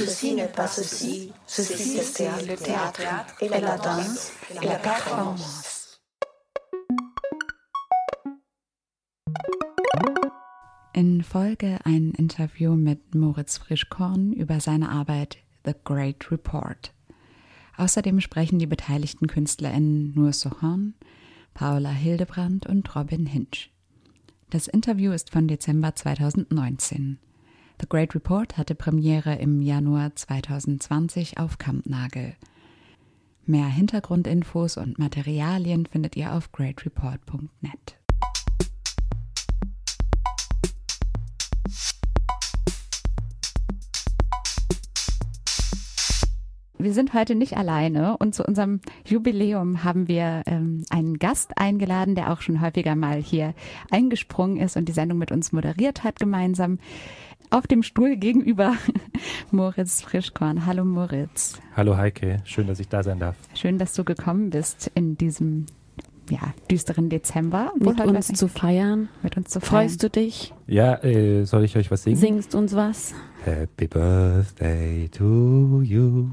Ceci n'est pas ceci, ceci c'est le théâtre et la danse et la performance. In Folge ein Interview mit Moritz Frischkorn über seine Arbeit The Great Report. Außerdem sprechen die beteiligten KünstlerInnen Nur Sohan, Paula Hildebrand und Robin Hinch. Das Interview ist von Dezember 2019. The Great Report hatte Premiere im Januar 2020 auf Kampnagel. Mehr Hintergrundinfos und Materialien findet ihr auf greatreport.net. Wir sind heute nicht alleine und zu unserem Jubiläum haben wir ähm, einen Gast eingeladen, der auch schon häufiger mal hier eingesprungen ist und die Sendung mit uns moderiert hat gemeinsam. Auf dem Stuhl gegenüber Moritz Frischkorn. Hallo Moritz. Hallo Heike, schön, dass ich da sein darf. Schön, dass du gekommen bist in diesem ja, düsteren Dezember. Mit uns zu feiern. Mit uns zu feiern. Freust du dich? Ja, äh, soll ich euch was singen? Singst uns was? Happy Birthday to you.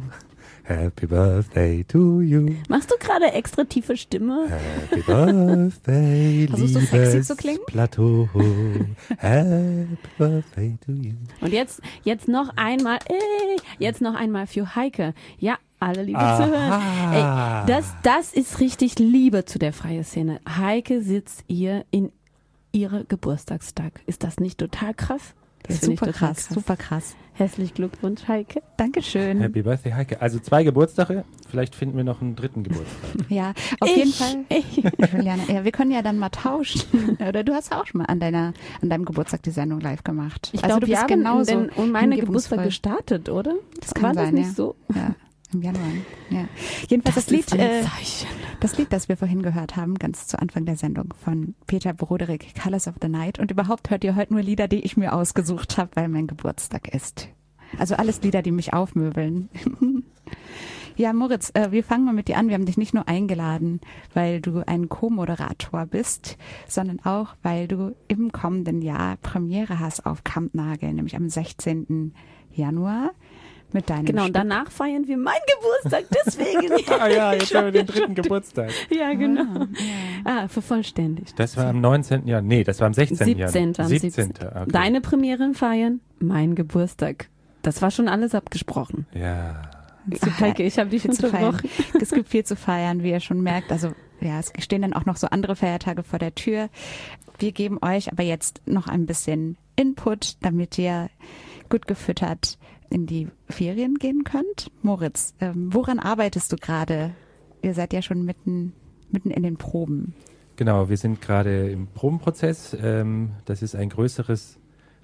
Happy Birthday to you. Machst du gerade extra tiefe Stimme? Happy Birthday, Versuchst du sexy zu klingen? Plateau. Happy Birthday to you. Und jetzt, jetzt noch einmal, äh, jetzt noch einmal für Heike. Ja, alle Liebe Aha. zu hören. Ey, das, das ist richtig Liebe zu der freien Szene. Heike sitzt ihr in ihre Geburtstagstag. Ist das nicht total krass? Das finde ich super total krass, super krass. Herzlichen Glückwunsch, Heike. Dankeschön. Happy Birthday, Heike. Also zwei Geburtstage. Vielleicht finden wir noch einen dritten Geburtstag. Ja, auf Ich, jeden Fall. ich. Juliane, ja, wir können ja dann mal tauschen. Oder du hast auch schon mal an deiner, an deinem Geburtstag die Sendung live gemacht. Ich also glaube, du wir bist haben genauso denn um meine Geburtstag gestartet, oder? Das kann War sein, das nicht ja. so? Ja, im Januar. Ja. Jedenfalls das, Lied, ist ein äh, das Lied, das wir vorhin gehört haben, ganz zu Anfang der Sendung von Peter Broderick, Colors of the Night. Und überhaupt hört ihr heute nur Lieder, die ich mir ausgesucht habe, weil mein Geburtstag ist. Also alles Lieder, die mich aufmöbeln. Ja, Moritz, äh, wir fangen mal mit dir an. Wir haben dich nicht nur eingeladen, weil du ein Co-Moderator bist, sondern auch, weil du im kommenden Jahr Premiere hast auf Kampnagel, nämlich am 16. Januar mit deinem Genau, und Stück. danach feiern wir meinen Geburtstag, deswegen. ah ja, jetzt haben wir den dritten Geburtstag. ja, genau. Ah, vervollständigt. Das war am 19. Jahr. Nee, das war am 16. Jahr. 17. am 17. Okay. Deine Premieren feiern, mein Geburtstag. Das war schon alles abgesprochen. Ja. Super. Heike, ich habe dich viel zu feiern. unterbrochen. Es gibt viel zu feiern, wie ihr schon merkt. Also ja, es stehen dann auch noch so andere Feiertage vor der Tür. Wir geben euch aber jetzt noch ein bisschen Input, damit ihr gut gefüttert in die Ferien gehen könnt. Moritz, ähm, woran arbeitest du gerade? Ihr seid ja schon mitten, mitten in den Proben. Genau, wir sind gerade im Probenprozess. Ähm, das ist ein größeres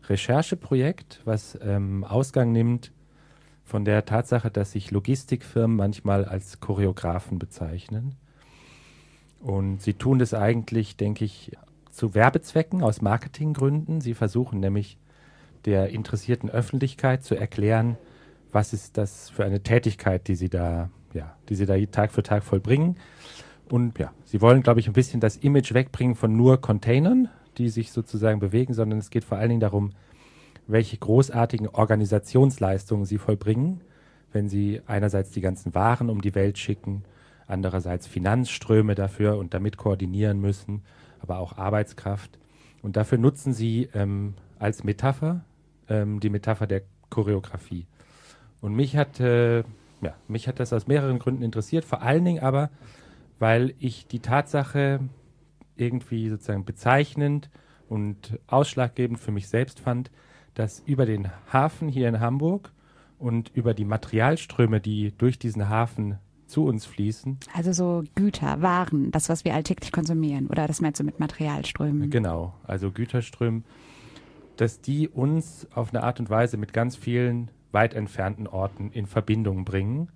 Rechercheprojekt, was ähm, Ausgang nimmt von der Tatsache, dass sich Logistikfirmen manchmal als Choreografen bezeichnen. Und sie tun das eigentlich, denke ich, zu Werbezwecken aus Marketinggründen. Sie versuchen nämlich der interessierten Öffentlichkeit zu erklären, was ist das für eine Tätigkeit, die sie da, ja, die sie da Tag für Tag vollbringen. Und ja, sie wollen, glaube ich, ein bisschen das Image wegbringen von nur Containern, die sich sozusagen bewegen, sondern es geht vor allen Dingen darum, welche großartigen Organisationsleistungen sie vollbringen, wenn sie einerseits die ganzen Waren um die Welt schicken, andererseits Finanzströme dafür und damit koordinieren müssen, aber auch Arbeitskraft. Und dafür nutzen sie ähm, als Metapher ähm, die Metapher der Choreografie. Und mich hat, äh, ja, mich hat das aus mehreren Gründen interessiert, vor allen Dingen aber, weil ich die Tatsache irgendwie sozusagen bezeichnend und ausschlaggebend für mich selbst fand, dass über den Hafen hier in Hamburg und über die Materialströme, die durch diesen Hafen zu uns fließen, Also so Güter, Waren, das, was wir alltäglich konsumieren. Oder das meinst du mit Materialströmen? genau, also Güterströmen, dass die uns auf eine Art und Weise mit ganz vielen weit entfernten Orten in Verbindung bringen,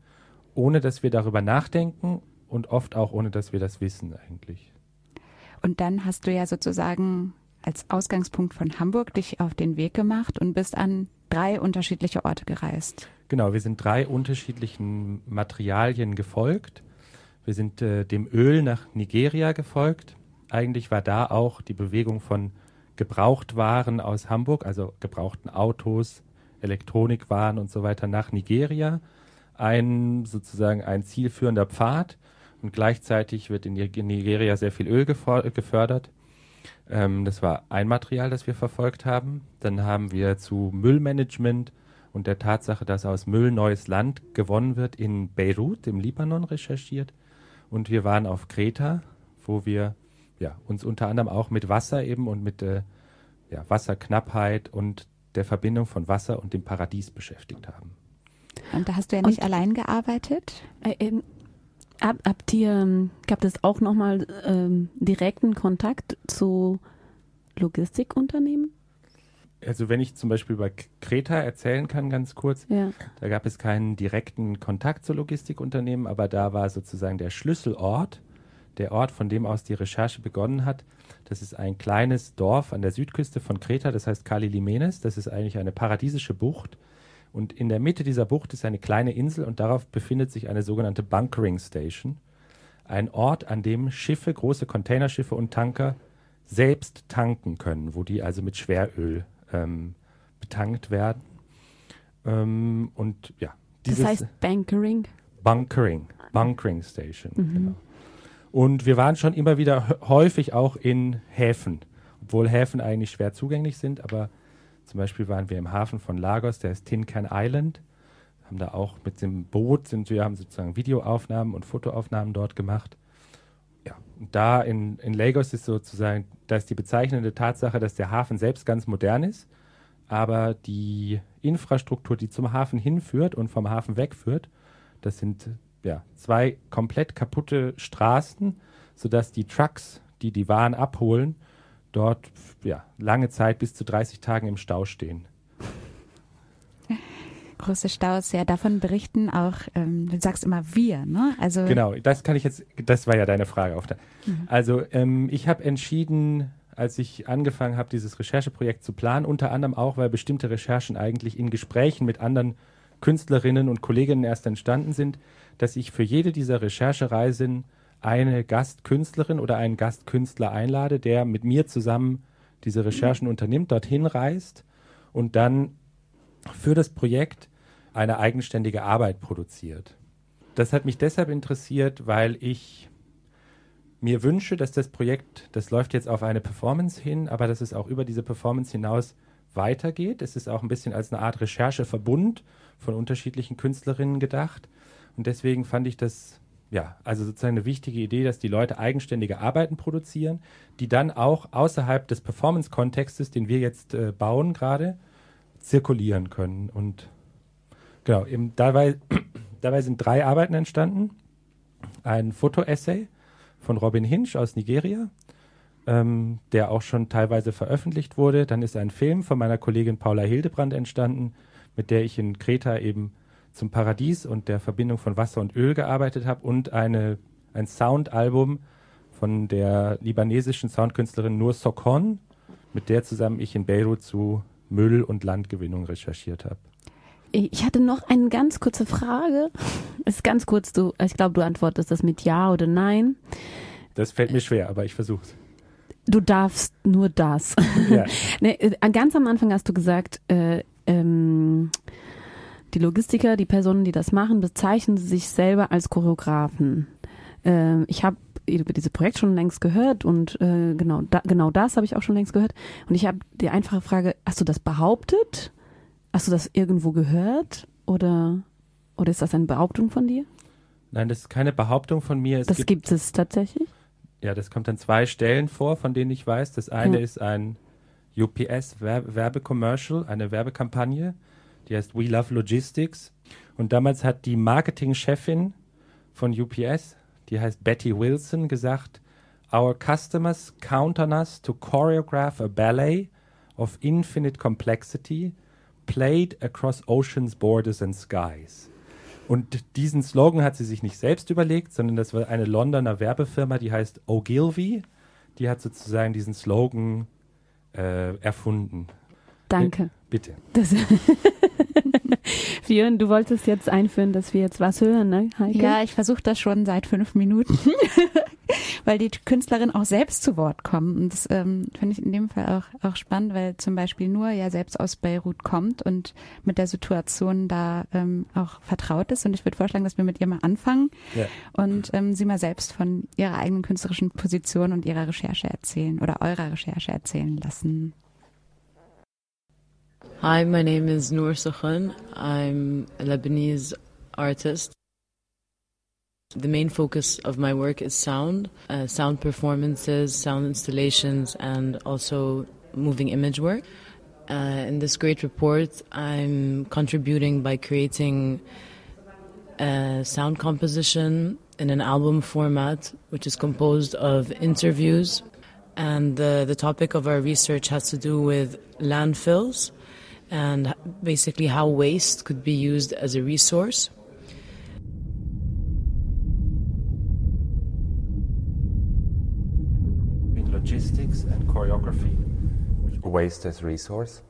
ohne dass wir darüber nachdenken und oft auch ohne dass wir das wissen eigentlich. Und dann hast du ja sozusagen als Ausgangspunkt von Hamburg dich auf den Weg gemacht und bist an drei unterschiedliche Orte gereist. Genau, wir sind drei unterschiedlichen Materialien gefolgt. Wir sind äh, dem Öl nach Nigeria gefolgt. Eigentlich war da auch die Bewegung von Gebrauchtwaren aus Hamburg, also gebrauchten Autos, Elektronikwaren und so weiter nach Nigeria. Ein sozusagen ein zielführender Pfad und gleichzeitig wird in Nigeria sehr viel Öl gefördert. Ähm, das war ein Material, das wir verfolgt haben. Dann haben wir zu Müllmanagement und der Tatsache, dass aus Müll neues Land gewonnen wird, in Beirut im Libanon recherchiert. Und wir waren auf Kreta, wo wir ja, uns unter anderem auch mit Wasser eben und mit äh, ja, Wasserknappheit und der Verbindung von Wasser und dem Paradies beschäftigt haben. Und da hast du ja nicht und, allein gearbeitet? Äh, ähm, hab, habt ihr, ähm, gab es auch nochmal ähm, direkten Kontakt zu Logistikunternehmen? Also wenn ich zum Beispiel über Kreta erzählen kann, ganz kurz, ja. da gab es keinen direkten Kontakt zu Logistikunternehmen, aber da war sozusagen der Schlüsselort, der Ort, von dem aus die Recherche begonnen hat. Das ist ein kleines Dorf an der Südküste von Kreta, das heißt Kali Limenes. Das ist eigentlich eine paradiesische Bucht. Und in der Mitte dieser Bucht ist eine kleine Insel und darauf befindet sich eine sogenannte Bunkering Station. Ein Ort, an dem Schiffe, große Containerschiffe und Tanker selbst tanken können, wo die also mit Schweröl ähm, betankt werden. Ähm, und ja, dieses das heißt Bunkering? Bunkering, Bunkering Station, mhm. genau. Und wir waren schon immer wieder häufig auch in Häfen, obwohl Häfen eigentlich schwer zugänglich sind, aber zum Beispiel waren wir im Hafen von Lagos, der ist Tin Can Island, haben da auch mit dem Boot sind wir haben sozusagen Videoaufnahmen und Fotoaufnahmen dort gemacht. Ja, und da in, in Lagos ist sozusagen, da ist die bezeichnende Tatsache, dass der Hafen selbst ganz modern ist, aber die Infrastruktur, die zum Hafen hinführt und vom Hafen wegführt, das sind ja, zwei komplett kaputte Straßen, sodass die Trucks, die die Waren abholen, dort ja, lange Zeit bis zu 30 Tagen im Stau stehen. Große Staus, ja, davon berichten auch, ähm, du sagst immer wir, ne? Also genau, das kann ich jetzt, das war ja deine Frage auf der. Mhm. Also ähm, ich habe entschieden, als ich angefangen habe, dieses Rechercheprojekt zu planen, unter anderem auch, weil bestimmte Recherchen eigentlich in Gesprächen mit anderen Künstlerinnen und Kolleginnen erst entstanden sind, dass ich für jede dieser Recherchereisen eine Gastkünstlerin oder einen Gastkünstler einlade, der mit mir zusammen diese Recherchen unternimmt, dorthin reist und dann für das Projekt eine eigenständige Arbeit produziert. Das hat mich deshalb interessiert, weil ich mir wünsche, dass das Projekt, das läuft jetzt auf eine Performance hin, aber dass es auch über diese Performance hinaus weitergeht. Es ist auch ein bisschen als eine Art Rechercheverbund von unterschiedlichen Künstlerinnen gedacht. Und deswegen fand ich das ja, also sozusagen eine wichtige Idee, dass die Leute eigenständige Arbeiten produzieren, die dann auch außerhalb des Performance-Kontextes, den wir jetzt äh, bauen gerade, zirkulieren können. Und genau, eben dabei, dabei sind drei Arbeiten entstanden. Ein Foto-Essay von Robin Hinch aus Nigeria, ähm, der auch schon teilweise veröffentlicht wurde. Dann ist ein Film von meiner Kollegin Paula Hildebrand entstanden, mit der ich in Kreta eben zum Paradies und der Verbindung von Wasser und Öl gearbeitet habe und eine, ein Soundalbum von der libanesischen Soundkünstlerin Nur Sokon, mit der zusammen ich in Beirut zu Müll- und Landgewinnung recherchiert habe. Ich hatte noch eine ganz kurze Frage. ist ganz kurz, du, ich glaube, du antwortest das mit Ja oder Nein. Das fällt mir schwer, aber ich versuche es. Du darfst nur das. Ja. nee, äh, ganz am Anfang hast du gesagt, äh, ähm, die Logistiker, die Personen, die das machen, bezeichnen sich selber als Choreografen. Äh, ich habe über dieses Projekt schon längst gehört und äh, genau, da, genau das habe ich auch schon längst gehört. Und ich habe die einfache Frage, hast du das behauptet? Hast du das irgendwo gehört? Oder, oder ist das eine Behauptung von dir? Nein, das ist keine Behauptung von mir. Es das gibt, gibt, es tatsächlich? Ja, das kommt an zwei Stellen vor, von denen ich weiß. Das eine ja. ist ein UPS-Werbecommercial, eine Werbekampagne, die heißt We Love Logistics. Und damals hat die Marketingchefin von UPS, die heißt Betty Wilson, gesagt, Our customers count on us to choreograph a ballet of infinite complexity played across oceans, borders and skies. Und diesen Slogan hat sie sich nicht selbst überlegt, sondern das war eine Londoner Werbefirma, die heißt Ogilvy. Die hat sozusagen diesen Slogan äh, erfunden. Danke. Bitte. Fion, du wolltest jetzt einführen, dass wir jetzt was hören, ne, Heike? Ja, ich versuche das schon seit fünf Minuten. weil die Künstlerin auch selbst zu Wort kommt. Und das ähm, finde ich in dem Fall auch, auch spannend, weil zum Beispiel nur ja selbst aus Beirut kommt und mit der Situation da ähm, auch vertraut ist. Und ich würde vorschlagen, dass wir mit ihr mal anfangen ja. und ähm, sie mal selbst von ihrer eigenen künstlerischen Position und ihrer Recherche erzählen oder eurer Recherche erzählen lassen. Hi, my name is Noor Sukhan. I'm a Lebanese artist. The main focus of my work is sound, uh, sound performances, sound installations, and also moving image work. Uh, in this great report, I'm contributing by creating a sound composition in an album format, which is composed of interviews. And the, the topic of our research has to do with landfills and basically how waste could be used as a resource. In logistics and choreography. Waste as resource.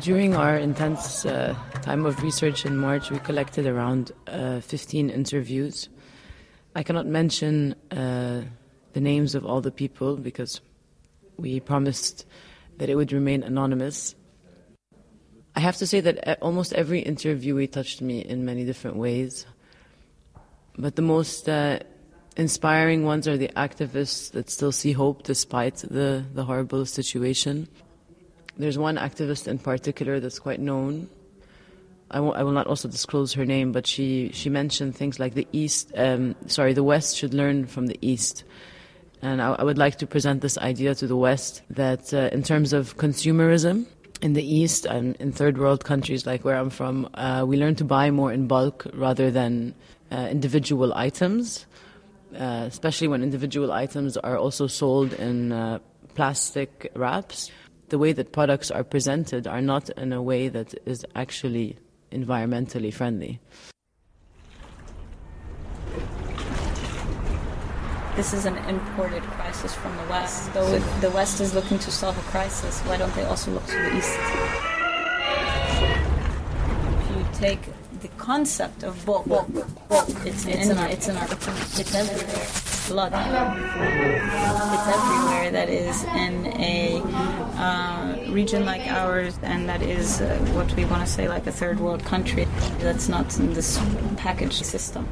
During our intense uh, time of research in March, we collected around uh, 15 interviews. I cannot mention uh, the names of all the people because we promised that it would remain anonymous. I have to say that uh, almost every interviewee touched me in many different ways. But the most uh, inspiring ones are the activists that still see hope despite the, the horrible situation. There's one activist in particular that's quite known. I, won't, will not also disclose her name, but she, she mentioned things like the East, um, sorry, the West should learn from the East. And I, I would like to present this idea to the West that uh, in terms of consumerism, in the East and in third world countries like where I'm from, uh, we learn to buy more in bulk rather than uh, individual items, uh, especially when individual items are also sold in uh, plastic wraps the way that products are presented are not in a way that is actually environmentally friendly. This is an imported crisis from the West. So if the West is looking to solve a crisis, why don't they also look to the East? If you take the concept of bulk, bulk, bulk it's, it's, in our, it's in our, it's everywhere. Blood. It's everywhere. That is in a uh, region like ours, and that is uh, what we want to say like a third world country. That's not in this package system.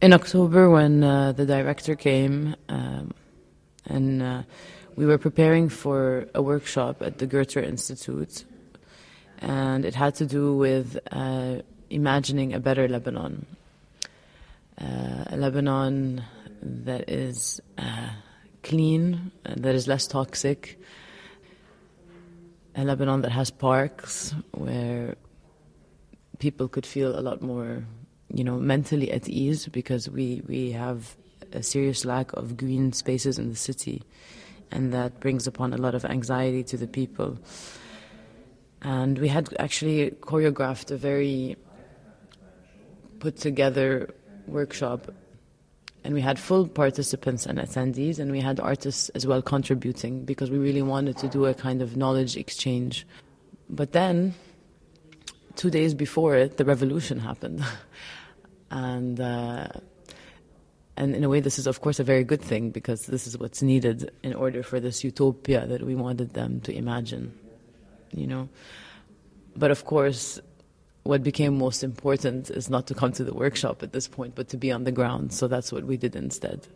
In October, when uh, the director came, um, and uh, we were preparing for a workshop at the Goethe Institute, and it had to do with uh, imagining a better Lebanon, uh, a Lebanon that is uh, clean, that is less toxic, a Lebanon that has parks where people could feel a lot more you know, mentally at ease because we, we have a serious lack of green spaces in the city, and that brings upon a lot of anxiety to the people. And we had actually choreographed a very put together workshop, and we had full participants and attendees, and we had artists as well contributing because we really wanted to do a kind of knowledge exchange. But then, two days before it, the revolution happened. and uh, and in a way, this is of course a very good thing because this is what's needed in order for this utopia that we wanted them to imagine, you know. But of course, what became most important is not to come to the workshop at this point, but to be on the ground. So that's what we did instead.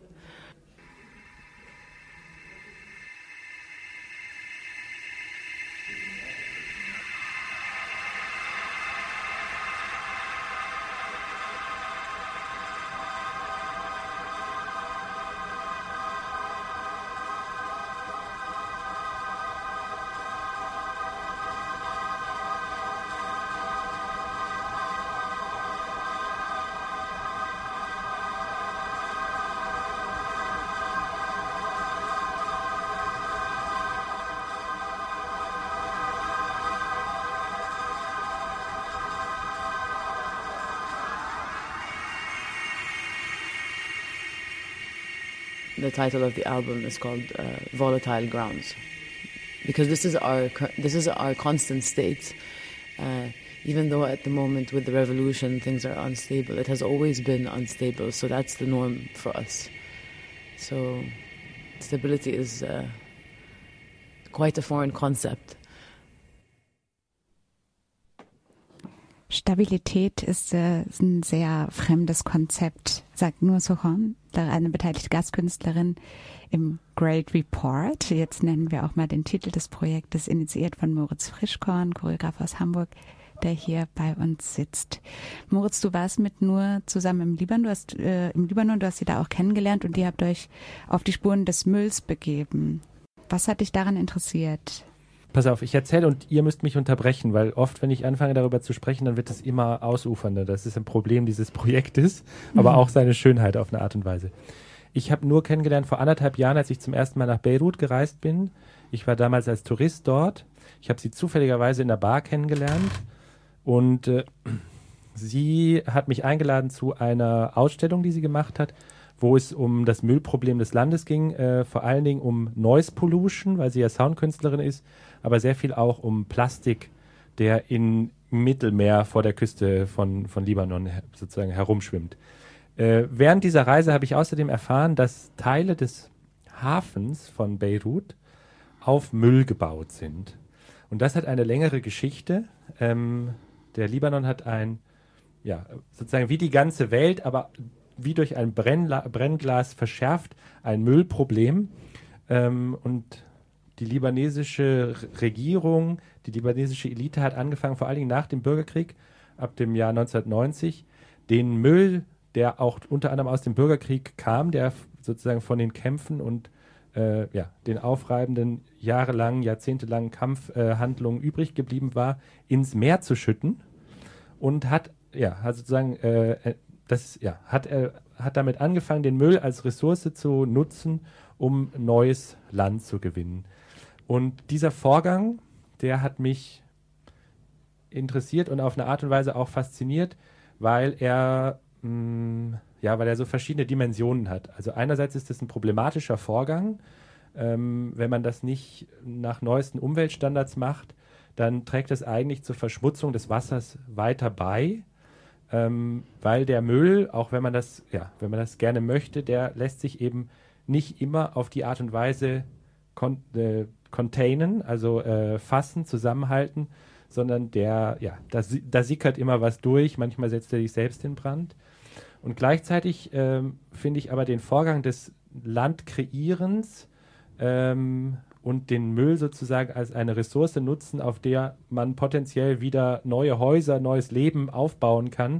Title of the album is called uh, Volatile Grounds because this is our this is our constant state. Uh, even though at the moment with the revolution things are unstable, it has always been unstable. So that's the norm for us. So stability is uh, quite a foreign concept. Stabilität ist, äh, ein sehr fremdes Konzept, sagt Nur Sohon, eine beteiligte Gastkünstlerin im Great Report. Jetzt nennen wir auch mal den Titel des Projektes, initiiert von Moritz Frischkorn, Choreograf aus Hamburg, der hier bei uns sitzt. Moritz, du warst mit Nur zusammen im Libanon, du hast äh, im Libanon, du hast sie da auch kennengelernt und ihr habt euch auf die Spuren des Mülls begeben. Was hat dich daran interessiert? Pass auf, ich erzähle und ihr müsst mich unterbrechen, weil oft, wenn ich anfange darüber zu sprechen, dann wird es immer ausufernder. Das ist ein Problem dieses Projektes, aber mhm. auch seine Schönheit auf eine Art und Weise. Ich habe nur kennengelernt vor anderthalb Jahren, als ich zum ersten Mal nach Beirut gereist bin. Ich war damals als Tourist dort. Ich habe sie zufälligerweise in der Bar kennengelernt und äh, sie hat mich eingeladen zu einer Ausstellung, die sie gemacht hat, wo es um das Müllproblem des Landes ging, äh, vor allen Dingen um Noise Pollution, weil sie ja Soundkünstlerin ist, aber sehr viel auch um Plastik, der im Mittelmeer vor der Küste von, von Libanon sozusagen herumschwimmt. Äh, während dieser Reise habe ich außerdem erfahren, dass Teile des Hafens von Beirut auf Müll gebaut sind. Und das hat eine längere Geschichte. Ähm, der Libanon hat ein, ja, sozusagen wie die ganze Welt, aber wie durch ein Brennla Brennglas verschärft, ein Müllproblem. Ähm, und die libanesische Regierung, die libanesische Elite hat angefangen, vor allen Dingen nach dem Bürgerkrieg, ab dem Jahr 1990, den Müll, der auch unter anderem aus dem Bürgerkrieg kam, der sozusagen von den Kämpfen und äh, ja, den aufreibenden, jahrelangen, jahrzehntelangen Kampfhandlungen äh, übrig geblieben war, ins Meer zu schütten und hat, ja, hat sozusagen, äh, äh das, ja, hat, äh, hat damit angefangen, den Müll als Ressource zu nutzen, um neues Land zu gewinnen. Und dieser Vorgang, der hat mich interessiert und auf eine Art und Weise auch fasziniert, weil er mh, mm, ja, weil er so verschiedene Dimensionen hat. Also einerseits ist es ein problematischer Vorgang, ähm, wenn man das nicht nach neuesten Umweltstandards macht, dann trägt es eigentlich zur Verschmutzung des Wassers weiter bei, ähm, weil der Müll, auch wenn man das, ja, wenn man das gerne möchte, der lässt sich eben nicht immer auf die Art und Weise kon äh, containen, also äh, fassen, zusammenhalten, sondern der, ja, da, da sickert immer was durch, manchmal setzt er sich selbst in Brand. Und gleichzeitig ähm, finde ich aber den Vorgang des Landkreierens ähm, und den Müll sozusagen als eine Ressource nutzen, auf der man potenziell wieder neue Häuser, neues Leben aufbauen kann,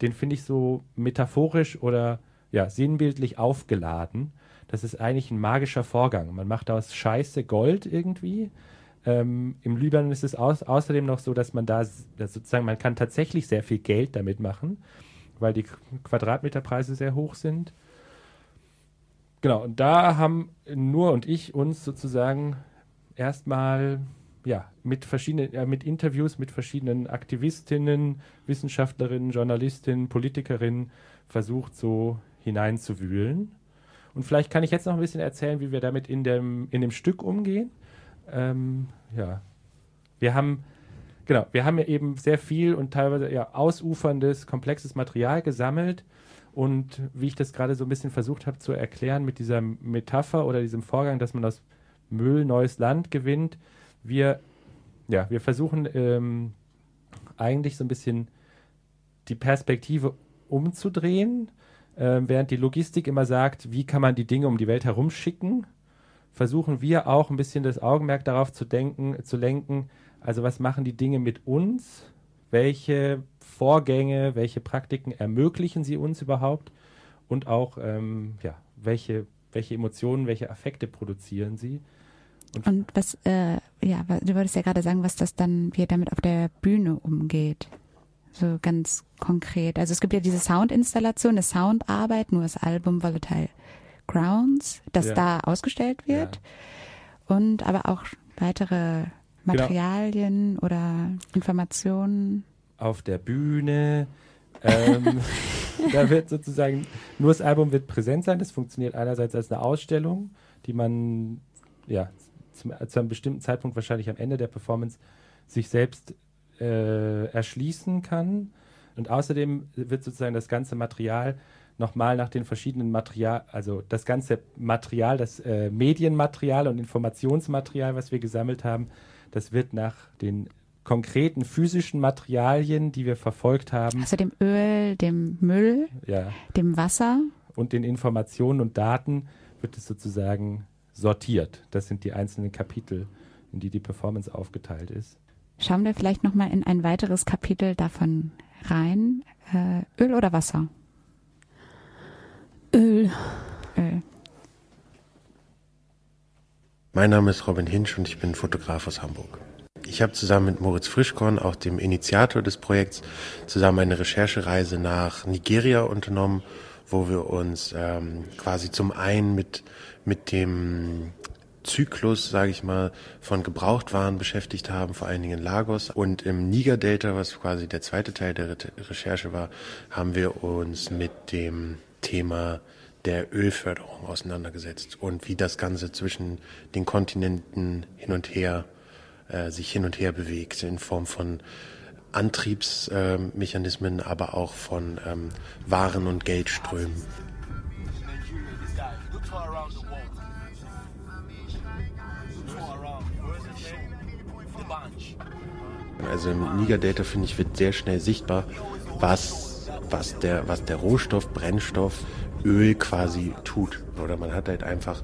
den finde ich so metaphorisch oder ja, sinnbildlich aufgeladen das ist eigentlich ein magischer Vorgang. Man macht aus Scheiße Gold irgendwie. Ähm, Im Libanon ist es au außerdem noch so, dass man da dass sozusagen, man kann tatsächlich sehr viel Geld damit machen, weil die Quadratmeterpreise sehr hoch sind. Genau, und da haben nur und ich uns sozusagen erstmal ja, mit verschiedenen, ja, mit Interviews mit verschiedenen Aktivistinnen, Wissenschaftlerinnen, Journalistinnen, Politikerinnen versucht, so hineinzuwühlen. Und vielleicht kann ich jetzt noch ein bisschen erzählen, wie wir damit in dem, in dem Stück umgehen. Ähm, ja, wir haben, genau, wir haben ja eben sehr viel und teilweise ja ausuferndes, komplexes Material gesammelt. Und wie ich das gerade so ein bisschen versucht habe zu erklären mit dieser Metapher oder diesem Vorgang, dass man aus Müll neues Land gewinnt, wir, ja, wir versuchen ähm, eigentlich so ein bisschen die Perspektive umzudrehen äh, während die Logistik immer sagt, wie kann man die Dinge um die Welt herumschicken, versuchen wir auch ein bisschen das Augenmerk darauf zu denken, zu lenken, also was machen die Dinge mit uns, welche Vorgänge, welche Praktiken ermöglichen sie uns überhaupt und auch ähm, ja, welche, welche Emotionen, welche Affekte produzieren sie. Und, und was, äh, ja, du wolltest ja gerade sagen, was das dann, wie damit auf der Bühne umgeht. So ganz konkret. Also es gibt ja diese Soundinstallation, eine Soundarbeit, nur das Album Volatile Grounds, das ja. da ausgestellt wird. Ja. Und aber auch weitere genau. Materialien genau. oder Informationen. Auf der Bühne. Ähm, da wird sozusagen, nur das Album wird präsent sein. Das funktioniert einerseits als eine Ausstellung, die man ja zum, zu einem bestimmten Zeitpunkt wahrscheinlich am Ende der Performance sich selbst äh, erschließen kann. Und außerdem wird sozusagen das ganze Material nochmal nach den verschiedenen Material, also das ganze Material, das äh, Medienmaterial und Informationsmaterial, was wir gesammelt haben, das wird nach den konkreten physischen Materialien, die wir verfolgt haben. Also dem Öl, dem Müll, ja. dem Wasser. Und den Informationen und Daten wird es sozusagen sortiert. Das sind die einzelnen Kapitel, in die die Performance aufgeteilt ist. Schauen wir vielleicht nochmal in ein weiteres Kapitel davon rein. Äh, Öl oder Wasser? Öl. Öl. Mein Name ist Robin Hinsch und ich bin Fotograf aus Hamburg. Ich habe zusammen mit Moritz Frischkorn, auch dem Initiator des Projekts, zusammen eine Recherchereise nach Nigeria unternommen, wo wir uns ähm, quasi zum einen mit, mit dem Zyklus, sage ich mal, von Gebrauchtwaren beschäftigt haben, vor allen Dingen in Lagos. Und im Niger-Delta, was quasi der zweite Teil der Re Recherche war, haben wir uns mit dem Thema der Ölförderung auseinandergesetzt und wie das Ganze zwischen den Kontinenten hin und her äh, sich hin und her bewegt in Form von Antriebsmechanismen, äh, aber auch von ähm, Waren- und Geldströmen. Also im Niger Delta finde ich wird sehr schnell sichtbar, was was der, was der Rohstoff, Brennstoff, Öl quasi tut. Oder man hat halt einfach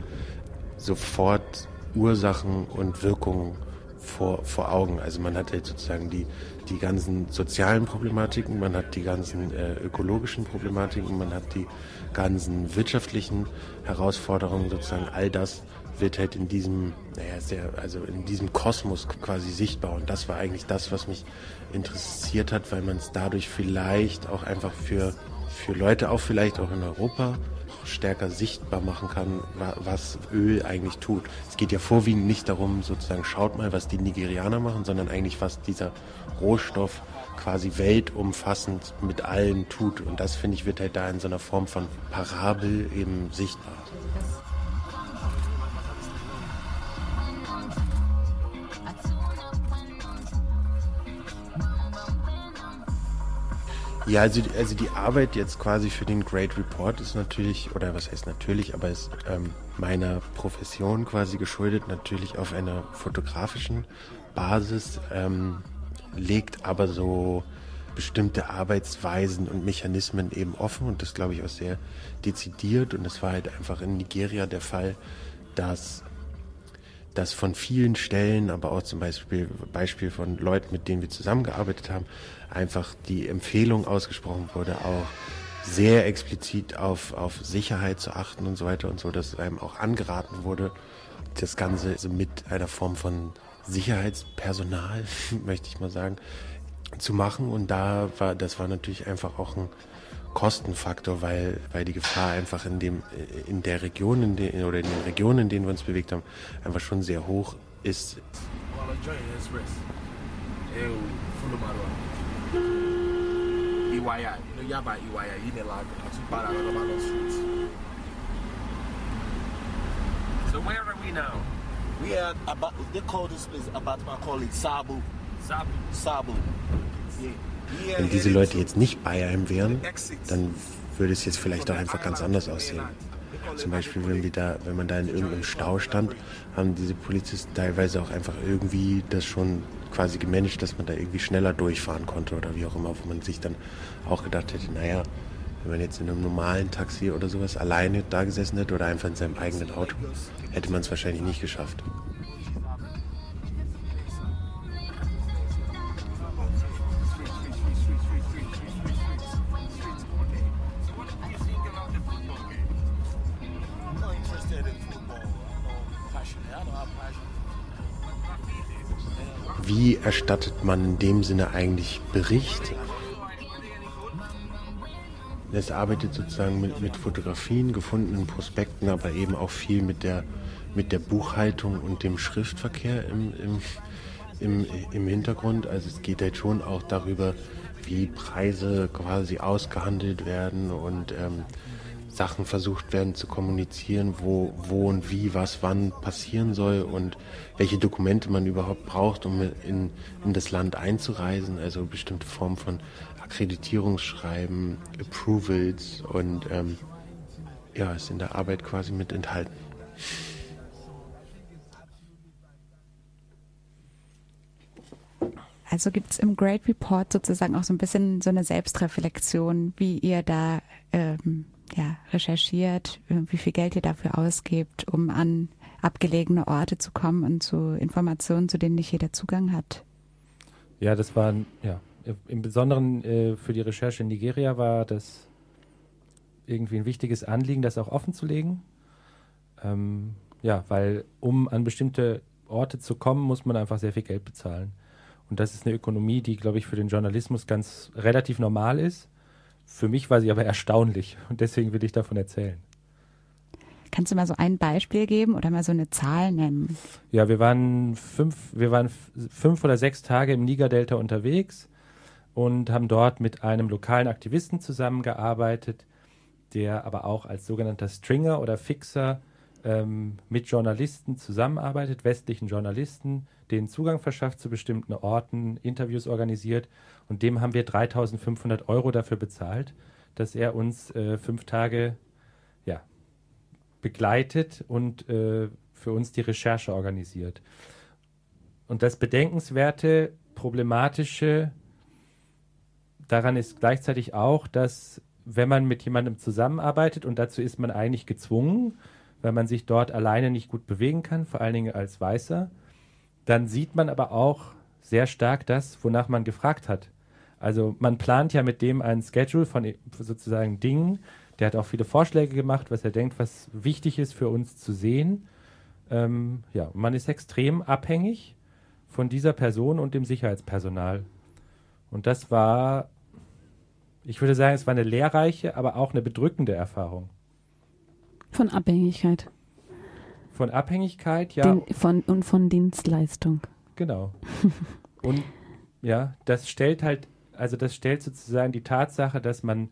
sofort Ursachen und Wirkungen vor, vor Augen. Also man hat halt sozusagen die, die ganzen sozialen Problematiken, man hat die ganzen äh, ökologischen Problematiken, man hat die ganzen wirtschaftlichen Herausforderungen, sozusagen all das wird halt in diesem, naja, sehr, also in diesem Kosmos quasi sichtbar. Und das war eigentlich das, was mich interessiert hat, weil man es dadurch vielleicht auch einfach für, für Leute, auch vielleicht auch in Europa, stärker sichtbar machen kann, was Öl eigentlich tut. Es geht ja vorwiegend nicht darum, sozusagen, schaut mal, was die Nigerianer machen, sondern eigentlich, was dieser Rohstoff quasi weltumfassend mit allen tut. Und das, finde ich, wird halt da in so einer Form von Parabel eben sichtbar. Ja, also, also die Arbeit jetzt quasi für den Great Report ist natürlich, oder was heißt natürlich, aber ist ähm, meiner Profession quasi geschuldet, natürlich auf einer fotografischen Basis, ähm, legt aber so bestimmte Arbeitsweisen und Mechanismen eben offen und das glaube ich auch sehr dezidiert. Und es war halt einfach in Nigeria der Fall, dass dass von vielen Stellen, aber auch zum Beispiel Beispiel von Leuten, mit denen wir zusammengearbeitet haben, einfach die Empfehlung ausgesprochen wurde, auch sehr explizit auf, auf Sicherheit zu achten und so weiter und so, dass einem auch angeraten wurde, das Ganze mit einer Form von Sicherheitspersonal, möchte ich mal sagen, zu machen. Und da war, das war natürlich einfach auch ein Kostenfaktor, weil, weil die Gefahr einfach in dem, in der Region, in den, oder in den Regionen, in denen wir uns bewegt haben, einfach schon sehr hoch ist. So where are we now? We are about, they call this place about my colleague Sabu. Sabu. Sabu. Wenn diese Leute jetzt nicht bei einem wären, dann würde es jetzt vielleicht auch einfach ganz anders aussehen. Zum Beispiel, wenn, wir da, wenn man da in irgendeinem Stau stand, haben diese Polizisten teilweise auch einfach irgendwie das schon quasi gemanagt, dass man da irgendwie schneller durchfahren konnte oder wie auch immer, wo man sich dann auch gedacht hätte, naja, wenn man jetzt in einem normalen Taxi oder sowas alleine da gesessen hätte oder einfach in seinem eigenen Auto, hätte man es wahrscheinlich nicht geschafft. Erstattet man in dem Sinne eigentlich Bericht? Es arbeitet sozusagen mit, mit Fotografien, gefundenen Prospekten, aber eben auch viel mit der, mit der Buchhaltung und dem Schriftverkehr im, im, im, im Hintergrund. Also es geht halt schon auch darüber, wie Preise quasi ausgehandelt werden und ähm, Sachen versucht werden zu kommunizieren, wo, wo und wie, was wann passieren soll und welche Dokumente man überhaupt braucht, um in, in das Land einzureisen, also bestimmte Formen von Akkreditierungsschreiben, Approvals und ähm, ja, ist in der Arbeit quasi mit enthalten. Also gibt es im Great Report sozusagen auch so ein bisschen so eine Selbstreflexion, wie ihr da ähm, ja, recherchiert, wie viel Geld ihr dafür ausgebt, um an abgelegene Orte zu kommen und zu Informationen, zu denen nicht jeder Zugang hat. Ja, das war ja im Besonderen äh, für die Recherche in Nigeria war das irgendwie ein wichtiges Anliegen, das auch offen zu legen. Ähm, ja, weil um an bestimmte Orte zu kommen, muss man einfach sehr viel Geld bezahlen. Und das ist eine Ökonomie, die, glaube ich, für den Journalismus ganz relativ normal ist. Für mich war sie aber erstaunlich und deswegen will ich davon erzählen. Kannst du mal so ein Beispiel geben oder mal so eine Zahl nennen? Ja, wir waren fünf, wir waren fünf oder sechs Tage im Niger-Delta unterwegs und haben dort mit einem lokalen Aktivisten zusammengearbeitet, der aber auch als sogenannter Stringer oder Fixer ähm, mit Journalisten zusammenarbeitet, westlichen Journalisten, denen Zugang verschafft zu bestimmten Orten, Interviews organisiert und dem haben wir 3500 Euro dafür bezahlt, dass er uns äh, fünf Tage ja, begleitet und äh, für uns die Recherche organisiert. Und das Bedenkenswerte, Problematische daran ist gleichzeitig auch, dass wenn man mit jemandem zusammenarbeitet und dazu ist man eigentlich gezwungen, weil man sich dort alleine nicht gut bewegen kann, vor allen Dingen als Weißer, dann sieht man aber auch sehr stark das, wonach man gefragt hat. Also man plant ja mit dem ein Schedule von sozusagen Dingen. Der hat auch viele Vorschläge gemacht, was er denkt, was wichtig ist für uns zu sehen. Ähm, ja, man ist extrem abhängig von dieser Person und dem Sicherheitspersonal. Und das war, ich würde sagen, es war eine lehrreiche, aber auch eine bedrückende Erfahrung. Von Abhängigkeit. Von Abhängigkeit, ja. Den, von, und von Dienstleistung. Genau. und ja, das stellt halt, also das stellt sozusagen die Tatsache, dass man,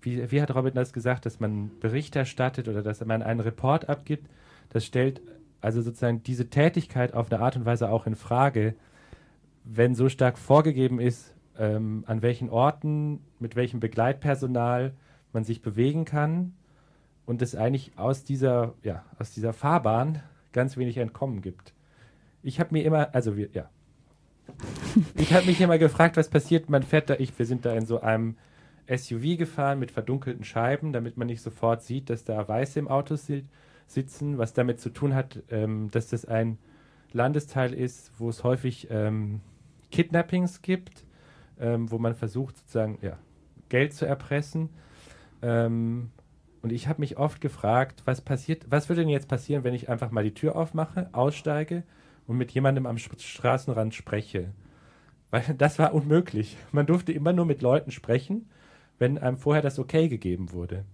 wie, wie hat Robin das gesagt, dass man Bericht erstattet oder dass man einen Report abgibt, das stellt also sozusagen diese Tätigkeit auf eine Art und Weise auch in Frage, wenn so stark vorgegeben ist, ähm, an welchen Orten, mit welchem Begleitpersonal man sich bewegen kann und es eigentlich aus dieser, ja, aus dieser Fahrbahn ganz wenig Entkommen gibt. Ich habe mir immer, also wir, ja. Ich habe mich immer gefragt, was passiert. Man fährt da, ich, wir sind da in so einem SUV gefahren mit verdunkelten Scheiben, damit man nicht sofort sieht, dass da Weiße im Auto si sitzen, was damit zu tun hat, ähm, dass das ein Landesteil ist, wo es häufig ähm, Kidnappings gibt, ähm, wo man versucht sozusagen ja, Geld zu erpressen. Ähm, und ich habe mich oft gefragt, was passiert, was würde denn jetzt passieren, wenn ich einfach mal die Tür aufmache, aussteige und mit jemandem am Straßenrand spreche? Weil das war unmöglich. Man durfte immer nur mit Leuten sprechen, wenn einem vorher das Okay gegeben wurde,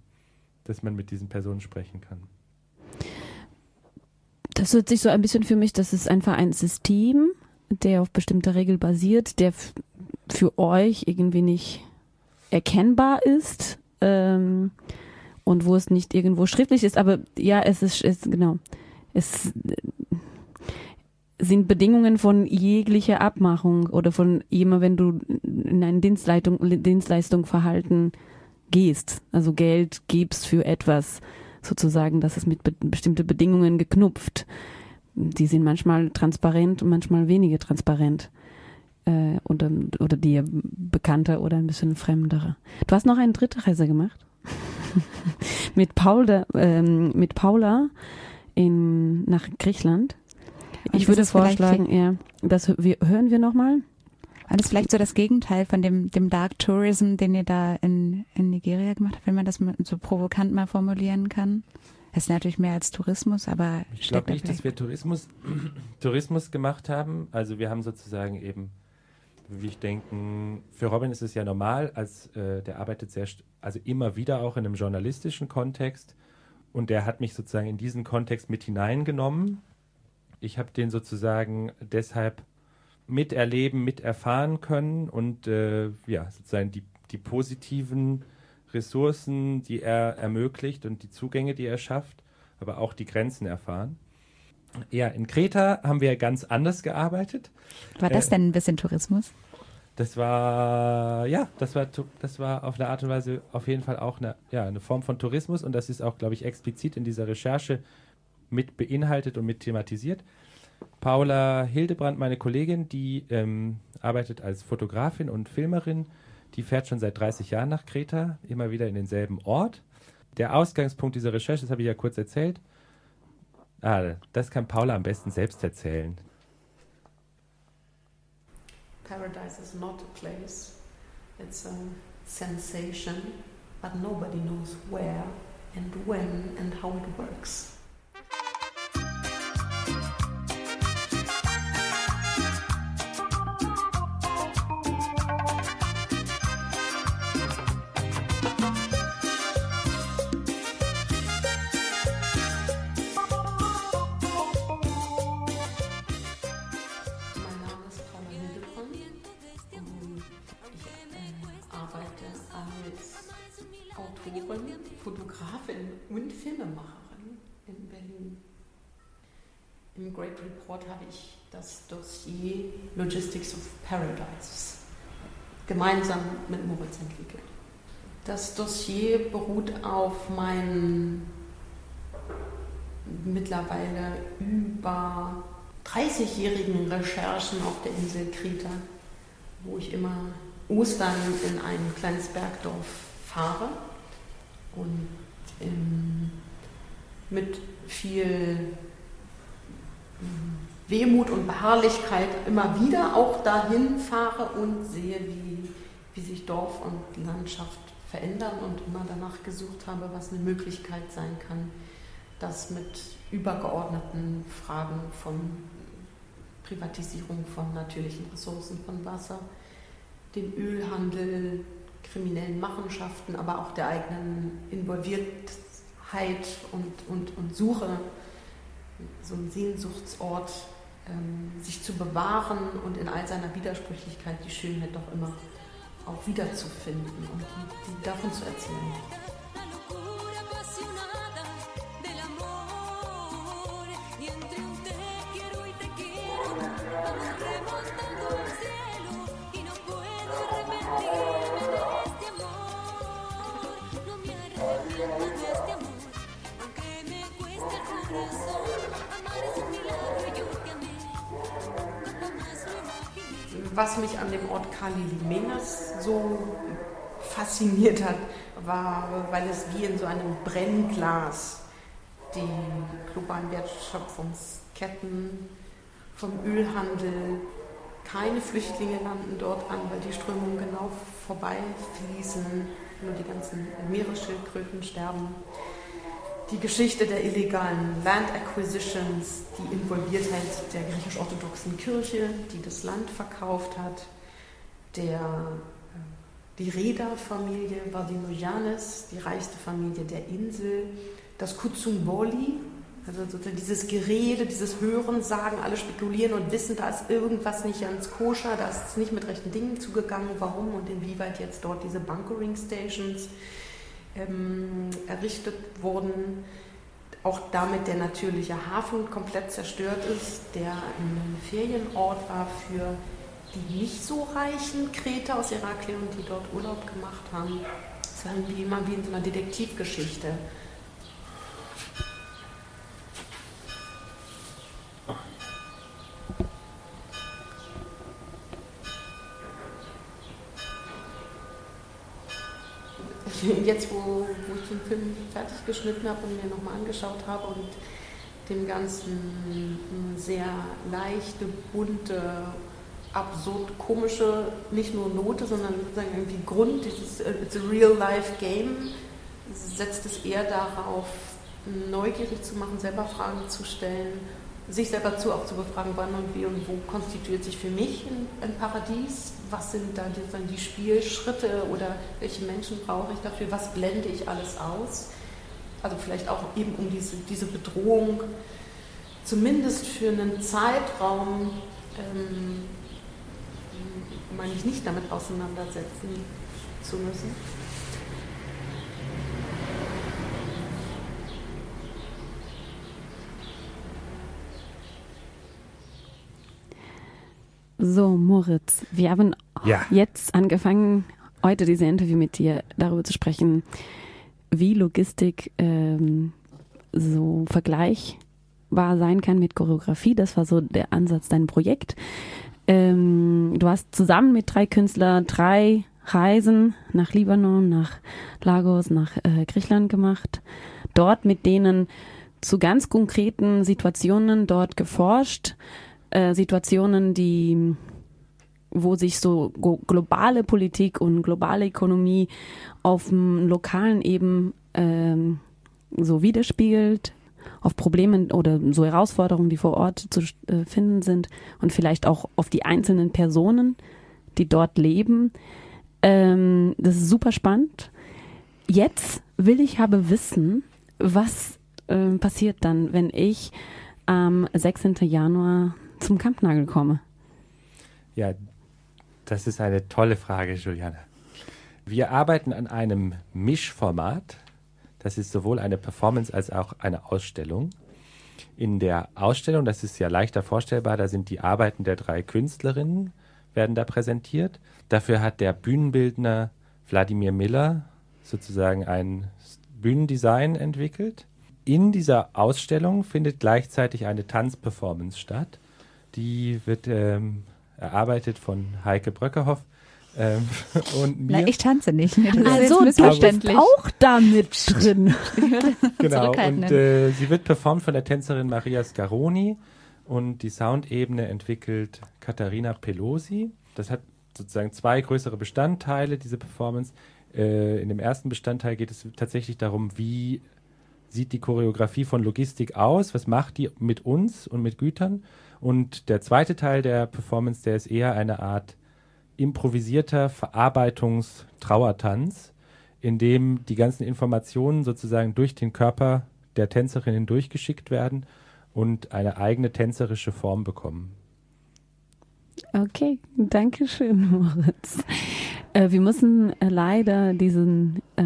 dass man mit diesen Personen sprechen kann. Das hört sich so ein bisschen für mich, das ist einfach ein System, der auf bestimmter Regel basiert, der für euch irgendwie nicht erkennbar ist. Ähm, und wo es nicht irgendwo schriftlich ist, aber ja, es ist, es, genau, es sind Bedingungen von jeglicher Abmachung oder von immer, wenn du in ein Dienstleistung, Dienstleistung Verhalten gehst, also Geld gibst für etwas, sozusagen, das ist mit be bestimmte Bedingungen geknüpft. Die sind manchmal transparent und manchmal weniger transparent. Äh, oder, oder dir bekannter oder ein bisschen fremdere. Du hast noch eine dritte Reise gemacht? mit, Paul ähm, mit Paula in, nach Griechenland. Und ich würde vorschlagen, ja, das wir, hören wir nochmal. War das vielleicht so das Gegenteil von dem, dem Dark Tourism, den ihr da in, in Nigeria gemacht habt, wenn man das so provokant mal formulieren kann? Das ist natürlich mehr als Tourismus, aber ich glaube nicht, dass wir Tourismus, Tourismus gemacht haben. Also wir haben sozusagen eben wie ich denke, für Robin ist es ja normal, als äh, der arbeitet sehr, also immer wieder auch in einem journalistischen Kontext und der hat mich sozusagen in diesen Kontext mit hineingenommen. Ich habe den sozusagen deshalb miterleben, miterfahren können und äh, ja, sozusagen die, die positiven Ressourcen, die er ermöglicht und die Zugänge, die er schafft, aber auch die Grenzen erfahren. Ja, in Kreta haben wir ganz anders gearbeitet. War das äh, denn ein bisschen Tourismus? Das war, ja, das war, das war auf eine Art und Weise auf jeden Fall auch eine, ja, eine Form von Tourismus und das ist auch, glaube ich, explizit in dieser Recherche mit beinhaltet und mit thematisiert. Paula Hildebrand, meine Kollegin, die ähm, arbeitet als Fotografin und Filmerin. Die fährt schon seit 30 Jahren nach Kreta, immer wieder in denselben Ort. Der Ausgangspunkt dieser Recherche, das habe ich ja kurz erzählt. Ah, das kann Paula am besten selbst erzählen. Paradise is not a place, it's a sensation, but nobody knows where and when and how it works. Logistics of Paradise gemeinsam mit Moritz entwickelt. Das Dossier beruht auf meinen mittlerweile über 30-jährigen Recherchen auf der Insel Kreta, wo ich immer Ostern in ein kleines Bergdorf fahre und in, mit viel Wehmut und Beharrlichkeit immer wieder auch dahin fahre und sehe, wie, wie sich Dorf und Landschaft verändern und immer danach gesucht habe, was eine Möglichkeit sein kann, das mit übergeordneten Fragen von Privatisierung von natürlichen Ressourcen, von Wasser, dem Ölhandel, kriminellen Machenschaften, aber auch der eigenen Involviertheit und, und, und Suche so ein Sehnsuchtsort, sich zu bewahren und in all seiner Widersprüchlichkeit die Schönheit doch immer auch wiederzufinden und die, die davon zu erzählen. Was mich an dem Ort Kali Limenas so fasziniert hat, war, weil es wie in so einem Brennglas die globalen Wertschöpfungsketten vom Ölhandel, keine Flüchtlinge landen dort an, weil die Strömungen genau vorbeifließen, nur die ganzen Meeresschildkröten sterben die Geschichte der illegalen Land Acquisitions, die Involviertheit der griechisch-orthodoxen Kirche, die das Land verkauft hat, der, äh, die Reda-Familie Vardinojanes, die reichste Familie der Insel, das Kutsumboli, also sozusagen dieses Gerede, dieses Hören, Sagen, alle spekulieren und wissen, da ist irgendwas nicht ganz koscher, da ist es nicht mit rechten Dingen zugegangen, warum und inwieweit jetzt dort diese Bunkering Stations ähm, errichtet wurden. Auch damit der natürliche Hafen komplett zerstört ist, der ein Ferienort war für die nicht so reichen Kreter aus Irakli und die dort Urlaub gemacht haben. Das war irgendwie immer wie in so einer Detektivgeschichte. Jetzt, wo, wo ich den Film fertig geschnitten habe und mir nochmal angeschaut habe und dem Ganzen sehr leichte, bunte, absurd komische, nicht nur Note, sondern sozusagen irgendwie Grund, dieses äh, It's a real life game, setzt es eher darauf, neugierig zu machen, selber Fragen zu stellen sich selber zu, auch zu befragen, wann und wie und wo konstituiert sich für mich ein, ein Paradies, was sind da die, die Spielschritte oder welche Menschen brauche ich dafür, was blende ich alles aus. Also vielleicht auch eben um diese, diese Bedrohung zumindest für einen Zeitraum ähm, meine ich, nicht damit auseinandersetzen zu müssen. So, Moritz, wir haben ja. jetzt angefangen, heute dieses Interview mit dir darüber zu sprechen, wie Logistik ähm, so vergleichbar sein kann mit Choreografie. Das war so der Ansatz dein Projekt. Ähm, du hast zusammen mit drei Künstlern drei Reisen nach Libanon, nach Lagos, nach äh, Griechenland gemacht. Dort mit denen zu ganz konkreten Situationen dort geforscht äh, Situationen, die wo sich so globale Politik und globale Ökonomie auf dem lokalen eben ähm, so widerspiegelt, auf Probleme oder so Herausforderungen, die vor Ort zu äh, finden sind und vielleicht auch auf die einzelnen Personen, die dort leben. Ähm, das ist super spannend. Jetzt will ich aber wissen, was äh, passiert dann, wenn ich am 16. Januar zum Kampnagel komme? Ja, das ist eine tolle Frage, Juliane. Wir arbeiten an einem Mischformat. Das ist sowohl eine Performance als auch eine Ausstellung. In der Ausstellung, das ist ja leichter vorstellbar, da sind die Arbeiten der drei Künstlerinnen, werden da präsentiert. Dafür hat der Bühnenbildner Wladimir Miller sozusagen ein Bühnendesign entwickelt. In dieser Ausstellung findet gleichzeitig eine Tanzperformance statt. Die wird ähm, erarbeitet von Heike Bröckerhoff. Ähm, und mir. Na, ich tanze nicht. Das also, ist du bist auch da mit drin. genau, und äh, sie wird performt von der Tänzerin Maria Scaroni und die Soundebene entwickelt Katharina Pelosi. Das hat sozusagen zwei größere Bestandteile, diese Performance. Äh, in dem ersten Bestandteil geht es tatsächlich darum, wie sieht die Choreografie von Logistik aus, was macht die mit uns und mit Gütern und der zweite Teil der Performance, der ist eher eine Art improvisierter Verarbeitungs-Trauertanz, in dem die ganzen Informationen sozusagen durch den Körper der Tänzerin hindurchgeschickt werden und eine eigene tänzerische Form bekommen. Okay, danke schön, Moritz. Äh, wir müssen äh, leider diesen äh,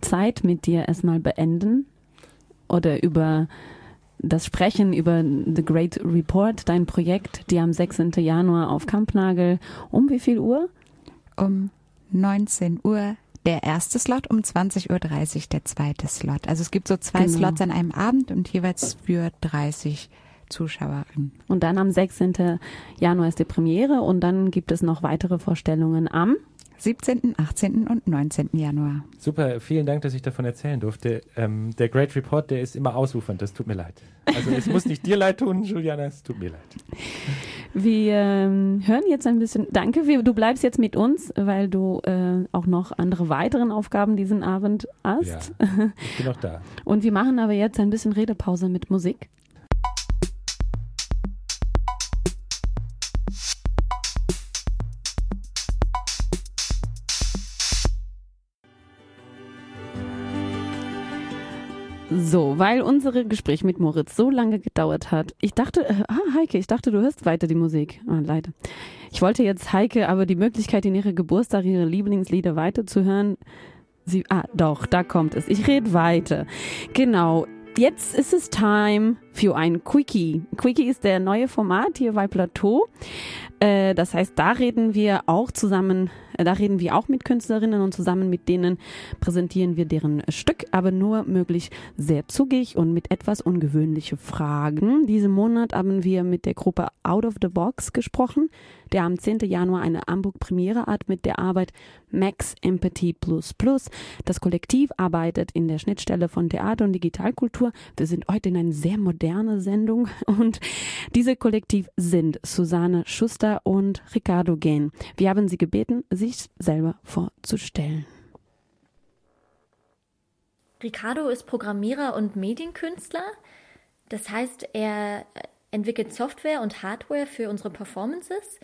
Zeit mit dir erstmal beenden oder über das Sprechen über The Great Report, dein Projekt, die am 16. Januar auf Kampnagel. Um wie viel Uhr? Um 19 Uhr der erste Slot, um 20.30 Uhr der zweite Slot. Also es gibt so zwei genau. Slots an einem Abend und jeweils für 30 Zuschauerinnen. Und dann am 16. Januar ist die Premiere und dann gibt es noch weitere Vorstellungen am 17., 18. und 19. Januar. Super, vielen Dank, dass ich davon erzählen durfte. Ähm, der Great Report, der ist immer ausufernd, das tut mir leid. Also es muss nicht dir leid tun, Juliana, es tut mir leid. Wir ähm, hören jetzt ein bisschen, danke, du bleibst jetzt mit uns, weil du äh, auch noch andere weiteren Aufgaben diesen Abend hast. Ja, ich bin noch da. Und wir machen aber jetzt ein bisschen Redepause mit Musik. So, weil unser Gespräch mit Moritz so lange gedauert hat. Ich dachte, äh, ah, Heike, ich dachte, du hörst weiter die Musik. Ah, leider. Ich wollte jetzt Heike aber die Möglichkeit, in ihre Geburtstag ihre Lieblingslieder weiterzuhören. Sie, ah, doch, da kommt es. Ich rede weiter. Genau. Jetzt ist es time für ein Quickie. Quickie ist der neue Format hier bei Plateau. Äh, das heißt, da reden wir auch zusammen, da reden wir auch mit Künstlerinnen und zusammen mit denen präsentieren wir deren Stück, aber nur möglich sehr zugig und mit etwas ungewöhnliche Fragen. Diesen Monat haben wir mit der Gruppe Out of the Box gesprochen, der am 10. Januar eine Hamburg-Premiere hat mit der Arbeit Max Empathy Plus Plus. Das Kollektiv arbeitet in der Schnittstelle von Theater und Digitalkultur. Wir sind heute in einer sehr modernen Sendung und diese Kollektiv sind Susanne Schuster, und Ricardo gehen. Wir haben sie gebeten, sich selber vorzustellen. Ricardo ist Programmierer und Medienkünstler. Das heißt, er entwickelt Software und Hardware für unsere Performances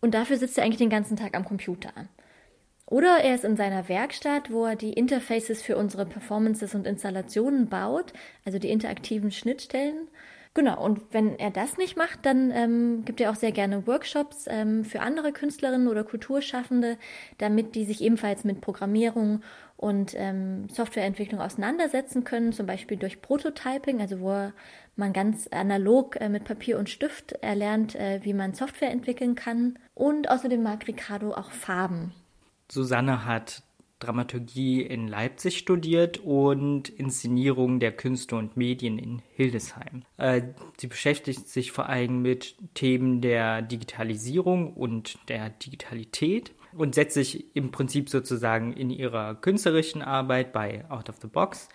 und dafür sitzt er eigentlich den ganzen Tag am Computer. Oder er ist in seiner Werkstatt, wo er die Interfaces für unsere Performances und Installationen baut, also die interaktiven Schnittstellen Genau, und wenn er das nicht macht, dann ähm, gibt er auch sehr gerne Workshops ähm, für andere Künstlerinnen oder Kulturschaffende, damit die sich ebenfalls mit Programmierung und ähm, Softwareentwicklung auseinandersetzen können, zum Beispiel durch Prototyping, also wo man ganz analog äh, mit Papier und Stift erlernt, äh, wie man Software entwickeln kann. Und außerdem mag Ricardo auch Farben. Susanne hat Dramaturgie in Leipzig studiert und Inszenierung der Künste und Medien in Hildesheim. Äh, sie beschäftigt sich vor allem mit Themen der Digitalisierung und der Digitalität und setzt sich im Prinzip sozusagen in ihrer künstlerischen Arbeit bei Out of the Box,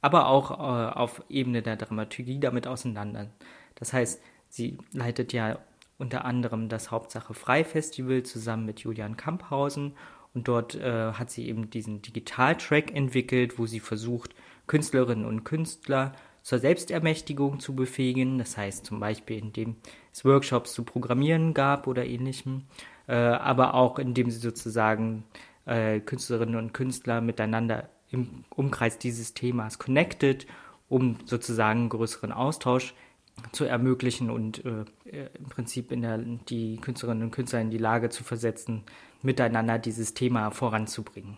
aber auch äh, auf Ebene der Dramaturgie damit auseinander. Das heißt, sie leitet ja unter anderem das Hauptsache Frei Festival zusammen mit Julian Kamphausen und dort äh, hat sie eben diesen Digitaltrack entwickelt, wo sie versucht, Künstlerinnen und Künstler zur Selbstermächtigung zu befähigen. Das heißt zum Beispiel, indem es Workshops zu Programmieren gab oder ähnlichem, äh, aber auch indem sie sozusagen äh, Künstlerinnen und Künstler miteinander im Umkreis dieses Themas connected, um sozusagen größeren Austausch zu ermöglichen und äh, im Prinzip in der, die Künstlerinnen und Künstler in die Lage zu versetzen, miteinander dieses Thema voranzubringen.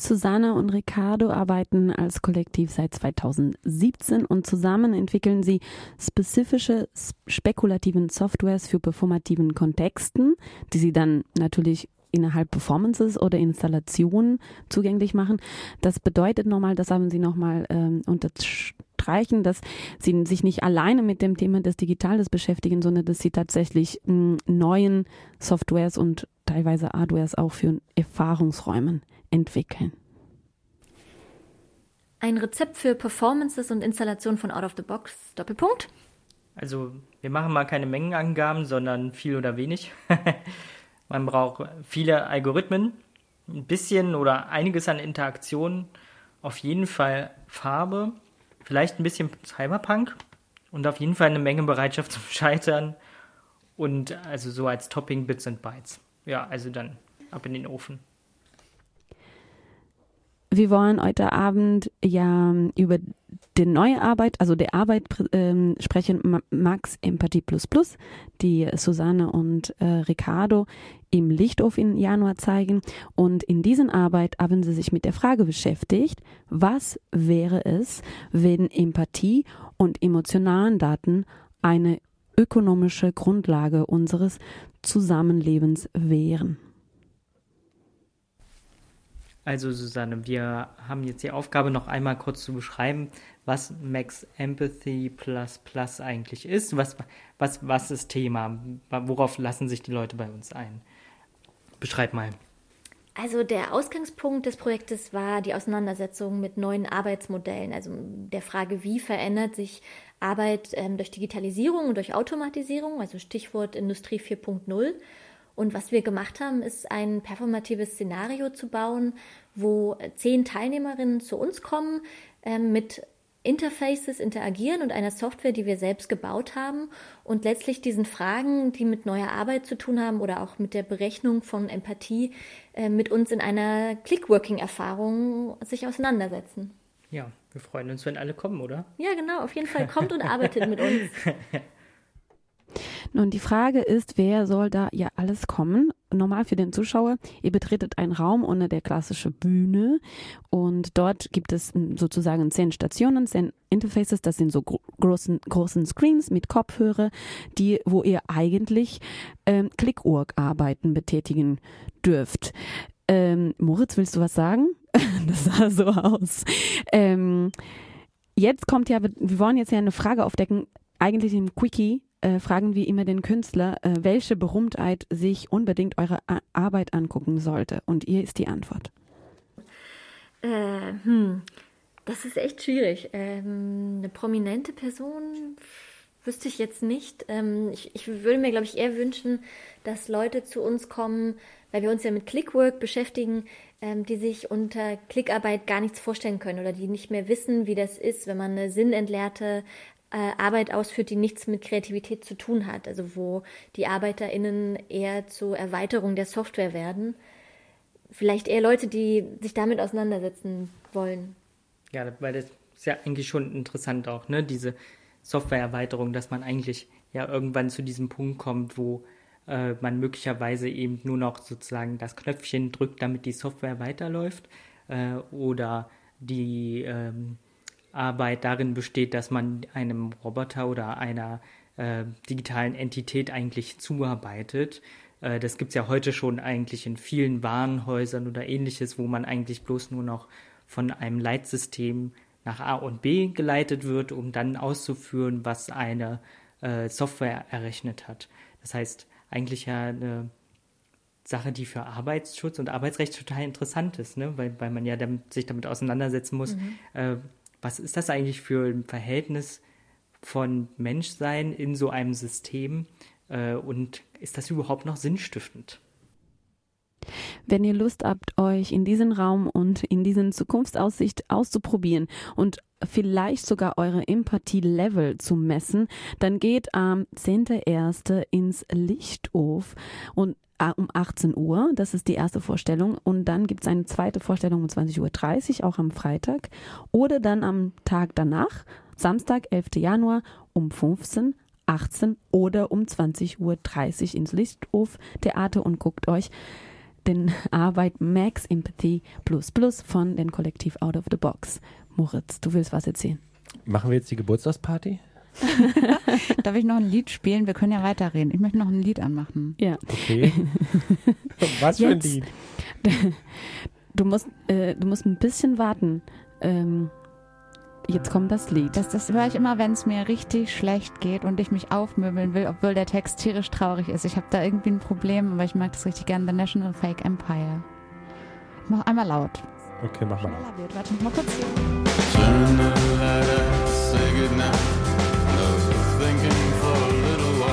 Susanne und Ricardo arbeiten als Kollektiv seit 2017 und zusammen entwickeln sie spezifische spekulativen Softwares für performativen Kontexten, die sie dann natürlich innerhalb Performances oder Installationen zugänglich machen. Das bedeutet nochmal, das haben Sie nochmal ähm, unterstreichen, dass Sie sich nicht alleine mit dem Thema des Digitales beschäftigen, sondern dass Sie tatsächlich mh, neuen Softwares und teilweise Hardwares auch für Erfahrungsräumen entwickeln. Ein Rezept für Performances und Installation von Out of the Box. Doppelpunkt. Also wir machen mal keine Mengenangaben, sondern viel oder wenig. Man braucht viele Algorithmen, ein bisschen oder einiges an Interaktion, auf jeden Fall Farbe, vielleicht ein bisschen Cyberpunk und auf jeden Fall eine Menge Bereitschaft zum Scheitern und also so als Topping Bits and Bytes. Ja, also dann ab in den Ofen. Wir wollen heute Abend ja über die neue Arbeit, also der Arbeit ähm, sprechen Max Empathie Plus Plus, die Susanne und äh, Ricardo im Lichthof im Januar zeigen. Und in diesen Arbeit haben sie sich mit der Frage beschäftigt, was wäre es, wenn Empathie und emotionalen Daten eine ökonomische Grundlage unseres Zusammenlebens wären. Also Susanne, wir haben jetzt die Aufgabe, noch einmal kurz zu beschreiben, was Max Empathy Plus Plus eigentlich ist. Was, was, was ist Thema? Worauf lassen sich die Leute bei uns ein? Beschreib mal. Also der Ausgangspunkt des Projektes war die Auseinandersetzung mit neuen Arbeitsmodellen, also der Frage, wie verändert sich Arbeit ähm, durch Digitalisierung und durch Automatisierung, also Stichwort Industrie 4.0 und was wir gemacht haben, ist ein performatives Szenario zu bauen, wo zehn Teilnehmerinnen zu uns kommen, äh, mit Interfaces interagieren und einer Software, die wir selbst gebaut haben und letztlich diesen Fragen, die mit neuer Arbeit zu tun haben oder auch mit der Berechnung von Empathie, äh, mit uns in einer Clickworking-Erfahrung sich auseinandersetzen. Ja, wir freuen uns, wenn alle kommen, oder? Ja, genau, auf jeden Fall kommt und arbeitet mit uns. Nun, die Frage ist, wer soll da ja alles kommen? Normal für den Zuschauer, ihr betretet einen Raum ohne der klassische Bühne und dort gibt es sozusagen zehn Stationen, zehn Interfaces, das sind so großen, großen Screens mit Kopfhörer, die, wo ihr eigentlich ähm, Clickwork-Arbeiten betätigen dürft. Ähm, Moritz, willst du was sagen? das sah so aus. Ähm, jetzt kommt ja, wir wollen jetzt ja eine Frage aufdecken, eigentlich im Quickie äh, fragen wir immer den Künstler, äh, welche Berühmtheit sich unbedingt eure A Arbeit angucken sollte. Und ihr ist die Antwort. Äh, hm, das ist echt schwierig. Ähm, eine prominente Person wüsste ich jetzt nicht. Ähm, ich, ich, würde mir, glaube ich, eher wünschen, dass Leute zu uns kommen, weil wir uns ja mit Clickwork beschäftigen, ähm, die sich unter Klickarbeit gar nichts vorstellen können oder die nicht mehr wissen, wie das ist, wenn man eine sinnentleerte äh, Arbeit ausführt, die nichts mit Kreativität zu tun hat, also wo die ArbeiterInnen eher zur Erweiterung der Software werden. Vielleicht eher Leute, die sich damit auseinandersetzen wollen. Ja, weil das ist ja eigentlich schon interessant auch, ne? Diese Softwareerweiterung, dass man eigentlich ja irgendwann zu diesem Punkt kommt, wo äh, man möglicherweise eben nur noch sozusagen das Knöpfchen drückt, damit die Software weiterläuft äh, oder die ähm, Arbeit darin besteht, dass man einem Roboter oder einer äh, digitalen Entität eigentlich zuarbeitet. Äh, das gibt es ja heute schon eigentlich in vielen Warenhäusern oder ähnliches, wo man eigentlich bloß nur noch von einem Leitsystem nach A und B geleitet wird, um dann auszuführen, was eine äh, Software errechnet hat. Das heißt, eigentlich ja eine Sache, die für Arbeitsschutz und Arbeitsrecht total interessant ist, ne? weil, weil man ja damit, sich damit auseinandersetzen muss, mhm. äh, was ist das eigentlich für ein Verhältnis von Menschsein in so einem System äh, und ist das überhaupt noch sinnstiftend? Wenn ihr Lust habt, euch in diesen Raum und in diesen Zukunftsaussicht auszuprobieren und vielleicht sogar eure Empathie-Level zu messen, dann geht am 10.01. ins Lichthof und um 18 Uhr, das ist die erste Vorstellung und dann gibt es eine zweite Vorstellung um 20.30 Uhr, auch am Freitag oder dann am Tag danach, Samstag, 11. Januar um 15 18 oder um 20.30 Uhr ins Lichthof Theater und guckt euch den Arbeit Max Empathy Plus Plus von den Kollektiv Out of the Box. Moritz, du willst was erzählen? Machen wir jetzt die Geburtstagsparty? Darf ich noch ein Lied spielen? Wir können ja weiterreden. Ich möchte noch ein Lied anmachen. Ja. Okay. was für ein Lied? Du musst, äh, du musst ein bisschen warten. Ähm, Jetzt kommt das Lied. Das, das höre ich immer, wenn es mir richtig schlecht geht und ich mich aufmöbeln will, obwohl der Text tierisch traurig ist. Ich habe da irgendwie ein Problem, aber ich mag das richtig gerne. The National Fake Empire. Ich mach einmal laut. Okay, mach mal. Wird. Warte mal kurz.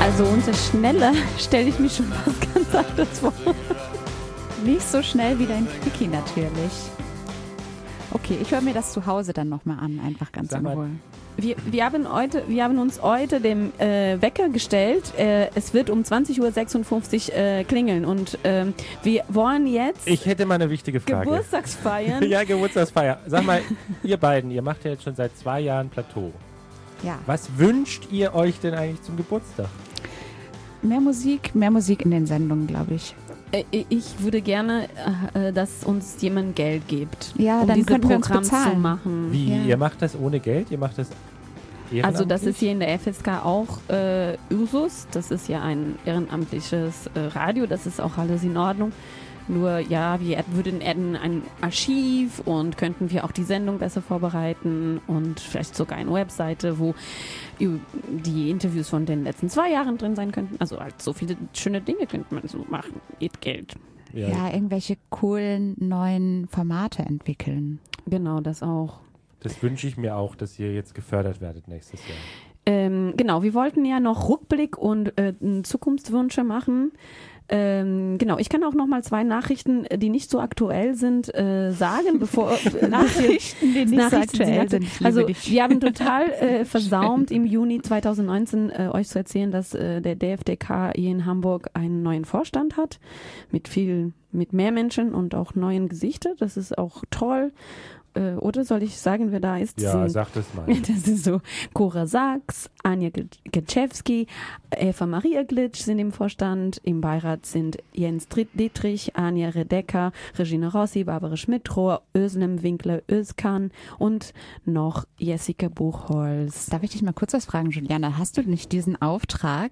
Also unter schneller stelle ich mich schon was ganz anderes vor. Nicht so schnell wie dein Quickie natürlich. Okay, ich höre mir das zu Hause dann nochmal an, einfach ganz in Ruhe. Wir, wir, haben heute, wir haben uns heute dem äh, Wecker gestellt. Äh, es wird um 20.56 Uhr äh, klingeln und ähm, wir wollen jetzt. Ich hätte mal eine wichtige Frage. Geburtstagsfeiern. ja, Geburtstagsfeier. Sag mal, ihr beiden, ihr macht ja jetzt schon seit zwei Jahren Plateau. Ja. Was wünscht ihr euch denn eigentlich zum Geburtstag? Mehr Musik, mehr Musik in den Sendungen, glaube ich. Äh, ich würde gerne, äh, dass uns jemand Geld gibt, ja, um dann diese Programm zu machen. Wie? Ja. Ihr macht das ohne Geld? Ihr macht das also das ist hier in der FSK auch äh, Usus. Das ist ja ein ehrenamtliches äh, Radio. Das ist auch alles in Ordnung. Nur ja, wir würden adden ein Archiv und könnten wir auch die Sendung besser vorbereiten und vielleicht sogar eine Webseite, wo die Interviews von den letzten zwei Jahren drin sein könnten. Also halt so viele schöne Dinge könnte man so machen mit Geld. Ja. ja, irgendwelche coolen neuen Formate entwickeln. Genau, das auch. Das wünsche ich mir auch, dass ihr jetzt gefördert werdet nächstes Jahr. Ähm, genau, wir wollten ja noch Rückblick und äh, Zukunftswünsche machen. Ähm, genau, ich kann auch noch mal zwei Nachrichten, die nicht so aktuell sind, äh, sagen, bevor äh, Nachrichten, die nicht Nachrichten, so aktuell sind. Also wir haben total äh, versaumt im Juni 2019 äh, euch zu erzählen, dass äh, der DFDK hier in Hamburg einen neuen Vorstand hat mit viel mit mehr Menschen und auch neuen Gesichtern. Das ist auch toll äh, oder soll ich sagen, wer da ist? Ja, sind, sag das mal. Das sind so Cora Sachs, Anja Getschewski, Eva Maria Glitsch sind im Vorstand, im Beirat sind Jens Dietrich, Anja Redecker, Regina Rossi, Barbara Schmidtrohr, Özlem Winkler, Özkan und noch Jessica Buchholz. Darf ich dich mal kurz was fragen, Juliana? Hast du nicht diesen Auftrag,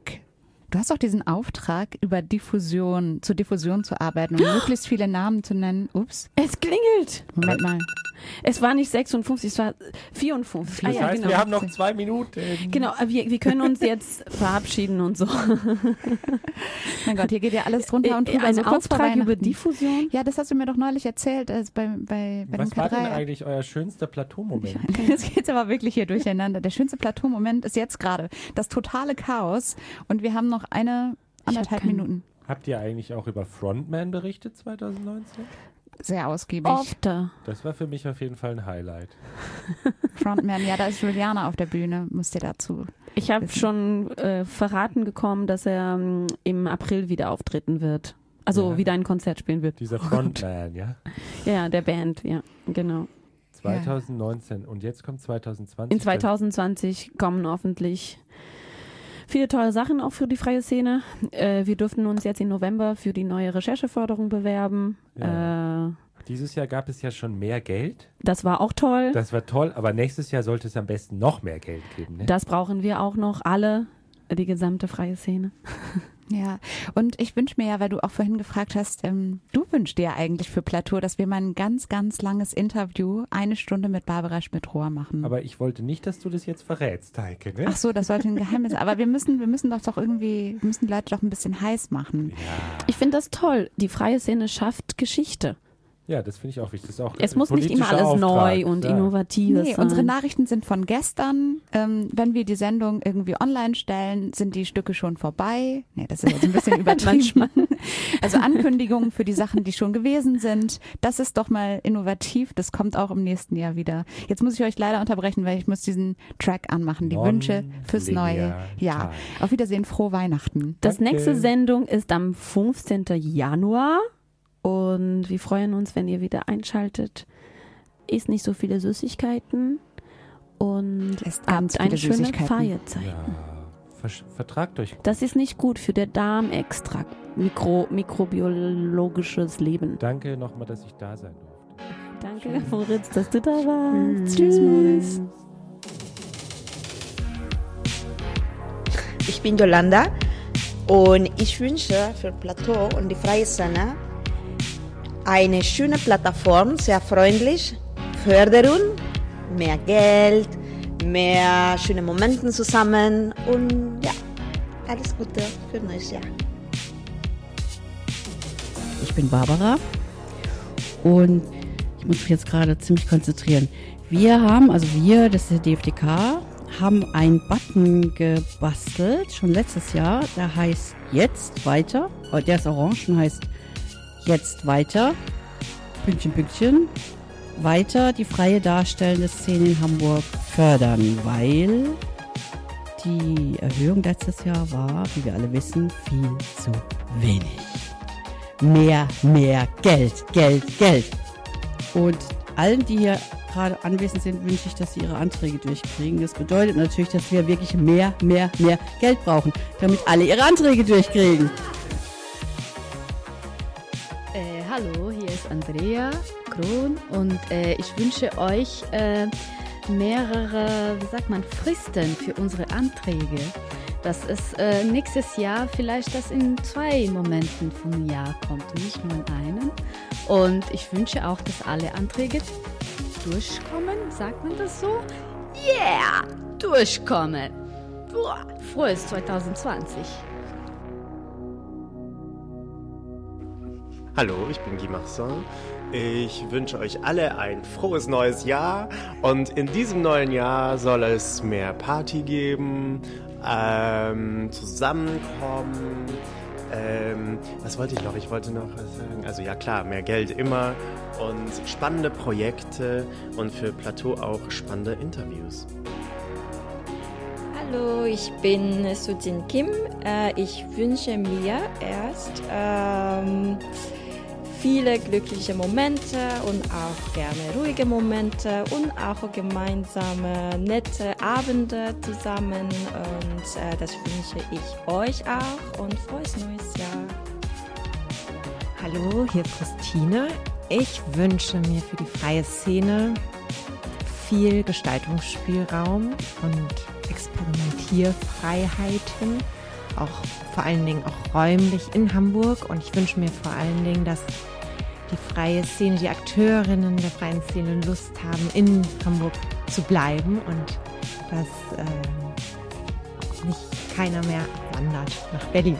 Du hast auch diesen Auftrag, über Diffusion, zur Diffusion zu arbeiten und möglichst viele Namen zu nennen. Ups. Es klingelt. Moment mal. Es war nicht 56, es war 54. Das ah, ja, heißt, genau. wir haben noch zwei Minuten. Genau, wir, wir können uns jetzt verabschieden und so. mein Gott, hier geht ja alles drunter und drüber. Ein also Auftrag über Diffusion? Ja, das hast du mir doch neulich erzählt äh, bei, bei, bei Was dem war denn eigentlich euer schönster Plateaumoment? Jetzt geht es aber wirklich hier durcheinander. Der schönste Plateaumoment ist jetzt gerade das totale Chaos und wir haben noch eine anderthalb Minuten. Habt ihr eigentlich auch über Frontman berichtet 2019? sehr ausgiebig. Oft. Das war für mich auf jeden Fall ein Highlight. Frontman, ja, da ist Juliana auf der Bühne, müsst ihr dazu. Ich habe schon äh, verraten bekommen, dass er ähm, im April wieder auftreten wird. Also ja. wieder ein Konzert spielen wird. Dieser oh Frontman, ja? Ja, der Band, ja, genau. 2019 ja. und jetzt kommt 2020. In 2020 kommen hoffentlich viele tolle Sachen auch für die freie Szene. Äh, wir durften uns jetzt im November für die neue Rechercheförderung bewerben. Ja. Äh, Dieses Jahr gab es ja schon mehr Geld. Das war auch toll. Das war toll, aber nächstes Jahr sollte es am besten noch mehr Geld geben. Ne? Das brauchen wir auch noch alle, die gesamte freie Szene. Ja, und ich wünsche mir ja, weil du auch vorhin gefragt hast, ähm, du wünschst dir eigentlich für Plateau, dass wir mal ein ganz, ganz langes Interview, eine Stunde mit Barbara Schmidt-Rohr machen. Aber ich wollte nicht, dass du das jetzt verrätst, Heike. Ne? Ach so, das sollte ein Geheimnis sein. Aber wir müssen, wir müssen doch doch irgendwie, wir müssen die Leute doch ein bisschen heiß machen. Ja. Ich finde das toll. Die freie Szene schafft Geschichte. Ja, das finde ich auch wichtig. Auch es muss nicht immer alles Auftrag. neu und ja. innovativ nee, sein. Unsere Nachrichten sind von gestern. Ähm, wenn wir die Sendung irgendwie online stellen, sind die Stücke schon vorbei. Nee, das ist jetzt ein bisschen übertrieben. also Ankündigungen für die Sachen, die schon gewesen sind. Das ist doch mal innovativ. Das kommt auch im nächsten Jahr wieder. Jetzt muss ich euch leider unterbrechen, weil ich muss diesen Track anmachen. Die Wünsche fürs neue Jahr. Auf Wiedersehen, frohe Weihnachten. Das Danke. nächste Sendung ist am 15. Januar. Und wir freuen uns, wenn ihr wieder einschaltet. Isst nicht so viele Süßigkeiten und habt eine schöne Feierzeit. Ja, vertragt euch. Das ist nicht gut für den Darmextrakt, Mikro, mikrobiologisches Leben. Danke nochmal, dass ich da sein durfte. Danke, Moritz, dass du da warst. Tschüss. Tschüss. Ich bin Yolanda und ich wünsche für Plateau und die Freie Szene eine schöne Plattform, sehr freundlich, Förderung, mehr Geld, mehr schöne Momente zusammen und ja, alles Gute für neues Jahr. Ich bin Barbara und ich muss mich jetzt gerade ziemlich konzentrieren. Wir haben, also wir, das ist der DFDK, haben einen Button gebastelt, schon letztes Jahr, der heißt Jetzt weiter, der ist orange und heißt Jetzt weiter, Pünktchen, Pünktchen, weiter die freie darstellende Szene in Hamburg fördern, weil die Erhöhung letztes Jahr war, wie wir alle wissen, viel zu wenig. Mehr, mehr Geld, Geld, Geld. Und allen, die hier gerade anwesend sind, wünsche ich, dass sie ihre Anträge durchkriegen. Das bedeutet natürlich, dass wir wirklich mehr, mehr, mehr Geld brauchen, damit alle ihre Anträge durchkriegen. Hallo, hier ist Andrea Kron und äh, ich wünsche euch äh, mehrere, wie sagt man, Fristen für unsere Anträge. Dass es äh, nächstes Jahr vielleicht das in zwei Momenten vom Jahr kommt, nicht nur in einem. Und ich wünsche auch, dass alle Anträge durchkommen. Sagt man das so? Yeah! Durchkommen! Boah, frohes 2020! Hallo, ich bin Guy Marsan. Ich wünsche euch alle ein frohes neues Jahr und in diesem neuen Jahr soll es mehr Party geben, ähm, zusammenkommen. Ähm, was wollte ich noch? Ich wollte noch sagen, also ja klar, mehr Geld immer und spannende Projekte und für Plateau auch spannende Interviews. Hallo, ich bin Sujin Kim. Äh, ich wünsche mir erst ähm, viele glückliche Momente und auch gerne ruhige Momente und auch gemeinsame nette Abende zusammen. Und äh, das wünsche ich euch auch und frohes neues Jahr. Hallo, hier ist Christine. Ich wünsche mir für die freie Szene viel Gestaltungsspielraum und Experimentierfreiheiten, auch vor allen Dingen auch räumlich in Hamburg. Und ich wünsche mir vor allen Dingen, dass die freie Szene, die Akteurinnen der freien Szene Lust haben, in Hamburg zu bleiben und dass äh, nicht keiner mehr wandert nach Berlin.